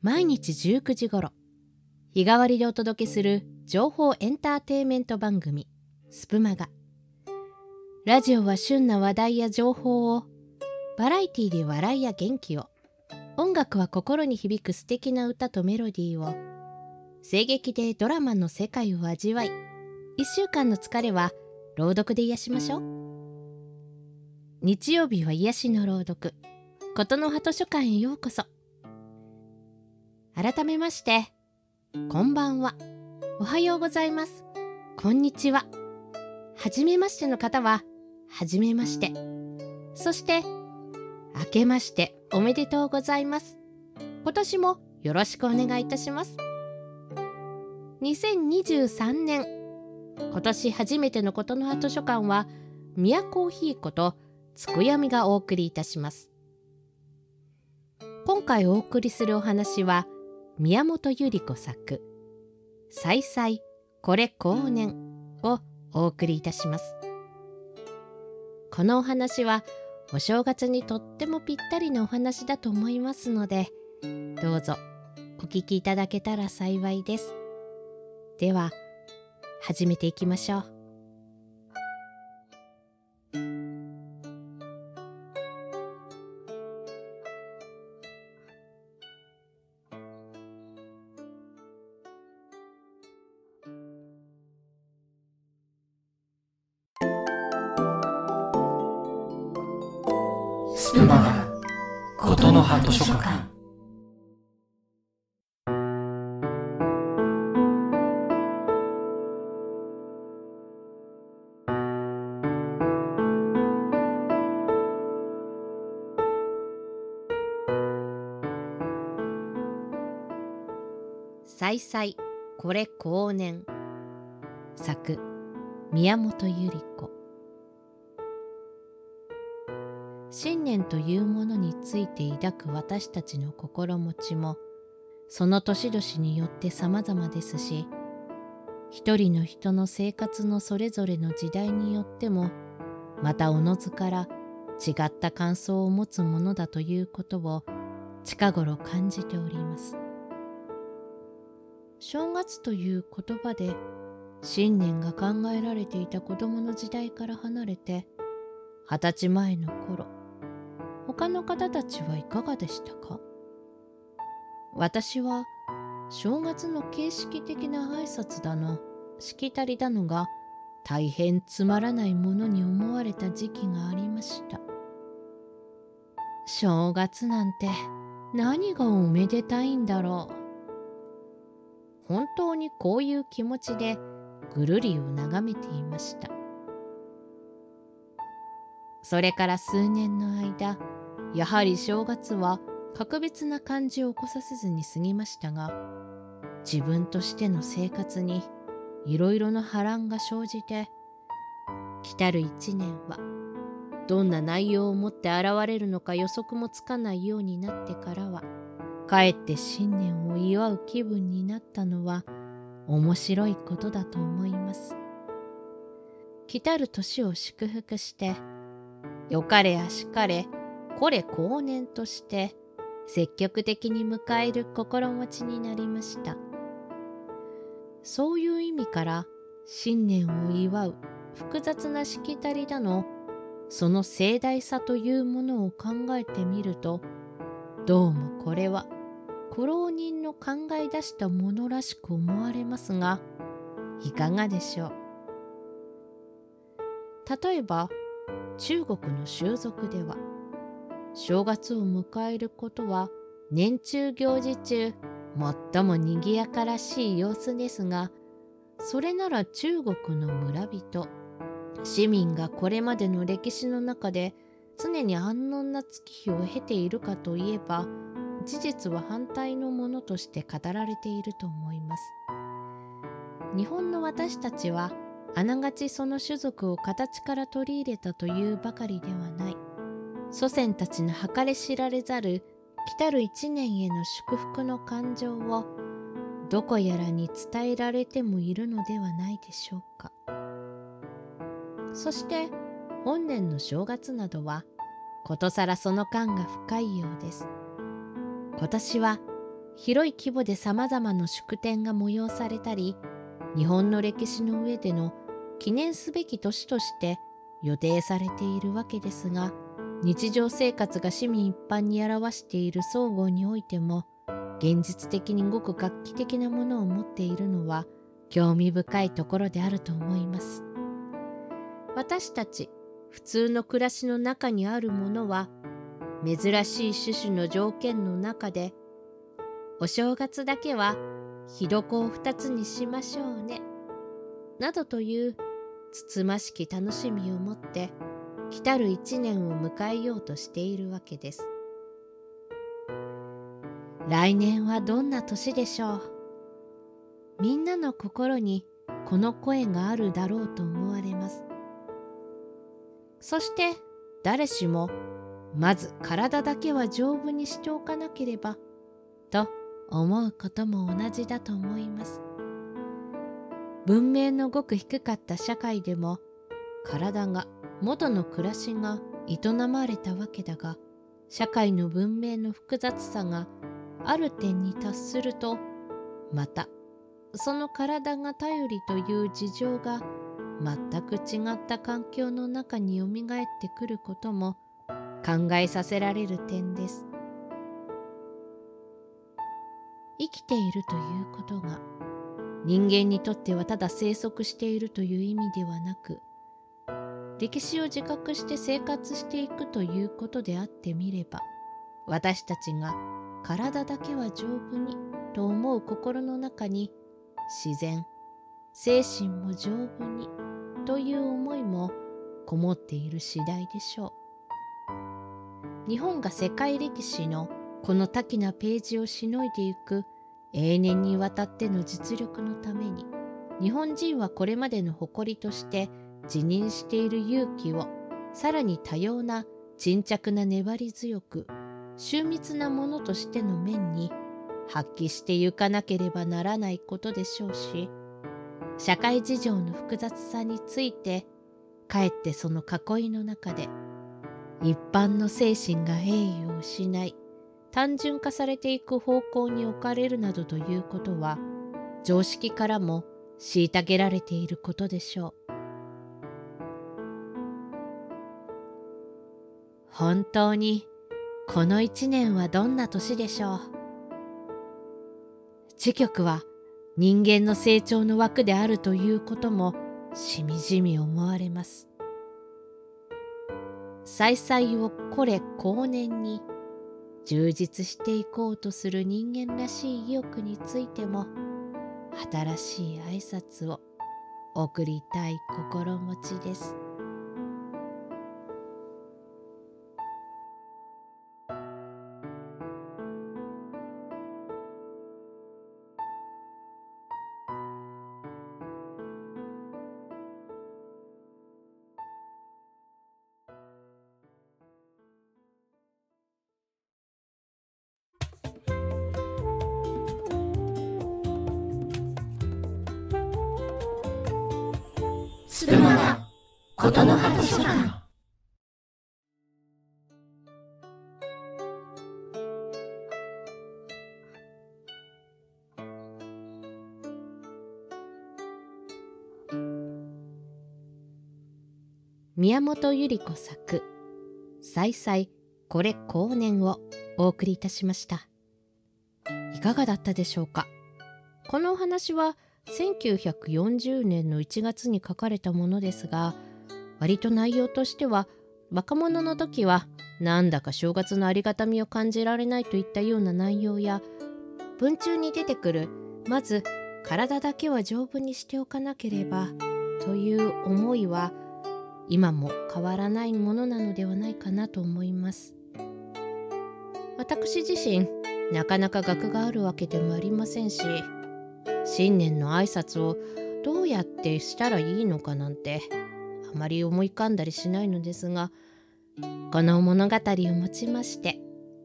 毎日19時頃日替わりでお届けする情報エンターテインメント番組スプマガ。ラジオは旬な話題や情報をバラエティーで笑いや元気を音楽は心に響く素敵な歌とメロディーを声劇でドラマの世界を味わい1週間の疲れは朗読で癒しましょう。日曜日は癒しの朗読琴の葉図書館へようこそ。改めましてこんばんは。おはようございます。こんにちは。はじめましての方ははじめまして。そして明けましておめでとうございます。今年もよろしくお願いいたします。2023年今年初めてのことの葉図書館は宮コーヒーことつくやみがお送りいたします。今回お送りするお話は宮本百合子作「再々これ後年」をお送りいたします。このお話はお正月にとってもぴったりなお話だと思いますのでどうぞお聞きいただけたら幸いです。では始めていきましょう。スプマガことの葉図書館。再々これ後年。作宮本百合子。念というものについて抱く私たちの心持ちもその年々によって様々ですし一人の人の生活のそれぞれの時代によってもまたおのずから違った感想を持つものだということを近頃感じております。正月という言葉で信念が考えられていた子供の時代から離れて二十歳前の頃他の方たちはいかがでしたか？私は正月の形式的な挨拶だのしきたりだのが大変つまらないものに思われた時期がありました。正月なんて何がおめでたいんだろう。本当にこういう気持ちでぐるりを眺めていました。それから数年の間やはり正月は格別な感じを起こさせずに過ぎましたが自分としての生活にいろいろな波乱が生じて来たる一年はどんな内容を持って現れるのか予測もつかないようになってからはかえって新年を祝う気分になったのは面白いことだと思います。来たる年を祝福してよかれあしかれこれ後年として積極的に迎える心持ちになりました。そういう意味から新年を祝う複雑なしきたりだのその盛大さというものを考えてみるとどうもこれは苦労人の考え出したものらしく思われますがいかがでしょう。例えば中国の習俗では正月を迎えることは年中行事中最もにぎやからしい様子ですがそれなら中国の村人市民がこれまでの歴史の中で常に安穏な月日を経ているかといえば事実は反対のものとして語られていると思います。日本の私たちはあながちその種族を形から取り入れたというばかりではない。祖先たちの計れ知られざる来たる一年への祝福の感情をどこやらに伝えられてもいるのではないでしょうか。そして本年の正月などはことさらその感が深いようです。今年は広い規模でさまざまな祝典が催されたり日本の歴史の上での記念すべき年として予定されているわけですが日常生活が市民一般に表している総合においても現実的にごく画期的なものを持っているのは興味深いところであると思います。私たち普通の暮らしの中にあるものは珍しい種々の条件の中でお正月だけはひどこを二つにしましょうねなどというつつましき楽しみを持って来たる一年を迎えようとしているわけです。来年はどんな年でしょう？みんなの心にこの声があるだろうと思われます。そして誰しもまず体だけは丈夫にしておかなければと思うことも同じだと思います。文明のごく低かった社会でも体が元の暮らしが営まれたわけだが社会の文明の複雑さがある点に達するとまたその体が頼りという事情が全く違った環境の中によみがえってくることも考えさせられる点です。生きているということが人間にとってはただ生息しているという意味ではなく歴史を自覚して生活していくということであってみれば私たちが体だけは丈夫にと思う心の中に自然精神も丈夫にという思いもこもっている次第でしょう。日本が世界歴史のこの多岐なページをしのいでいく永年にわたっての実力のために日本人はこれまでの誇りとして辞任している勇気をさらに多様な沈着な粘り強く秀密なものとしての面に発揮してゆかなければならないことでしょうし社会事情の複雑さについてかえってその囲いの中で一般の精神が栄誉を失い単純化されていく方向に置かれるなどということは常識からも虐げられていることでしょう。本当にこの一年はどんな年でしょう？知局は人間の成長の枠であるということもしみじみ思われます再々をこれ後年に充実していこうとする人間らしい意欲についても新しい挨拶を送りたい心持ちです。するまだことの葉図書館。宮本百合子作「再々これ後年」をお送りいたしました。いかがだったでしょうか？このお話は1940年の1月に書かれたものですが割と内容としては若者の時はなんだか正月のありがたみを感じられないといったような内容や文中に出てくるまず体だけは丈夫にしておかなければという思いは今も変わらないものなのではないかなと思います。私自身なかなか学があるわけでもありませんし新年の挨拶をどうやってしたらいいのかなんてあまり思い浮かんだりしないのですがこの物語をもちまして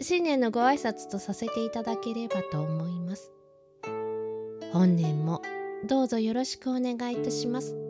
新年のご挨拶とさせていただければと思います。本年もどうぞよろしくお願いいたします。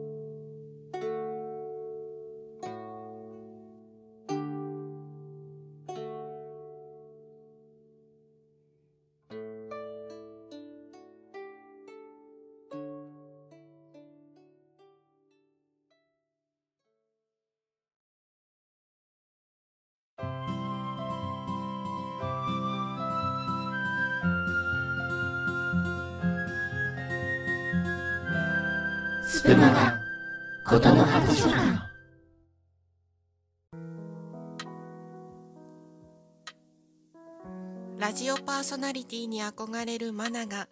スプマガことの葉図書館ラジオパーソナリティに憧れるマナが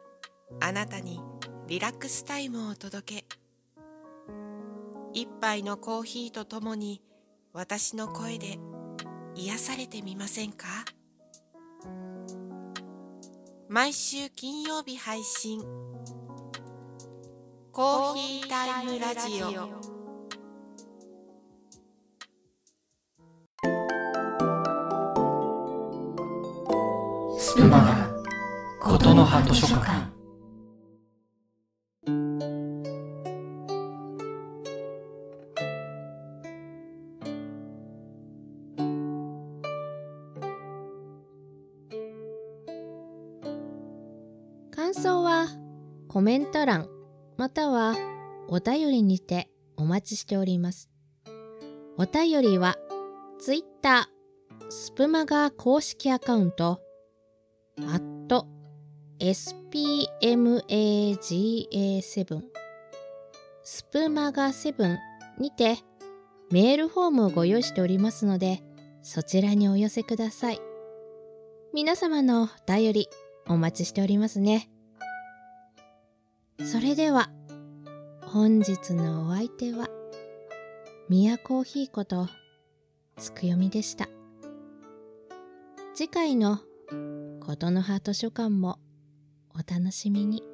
あなたにリラックスタイムを届け。一杯のコーヒーとともに私の声で癒されてみませんか？毎週金曜日配信。コーヒータイムラジオ。スプマガことの葉図書館。感想はコメント欄またはお便りにてお待ちしております。お便りは Twitter スプマガ公式アカウント spmaga7 スプマガ7にてメールフォームをご用意しておりますのでそちらにお寄せください。皆様のお便りお待ちしておりますね。それでは本日のお相手はミヤコーヒーことつくよみでした。次回のことの葉図書館もお楽しみに。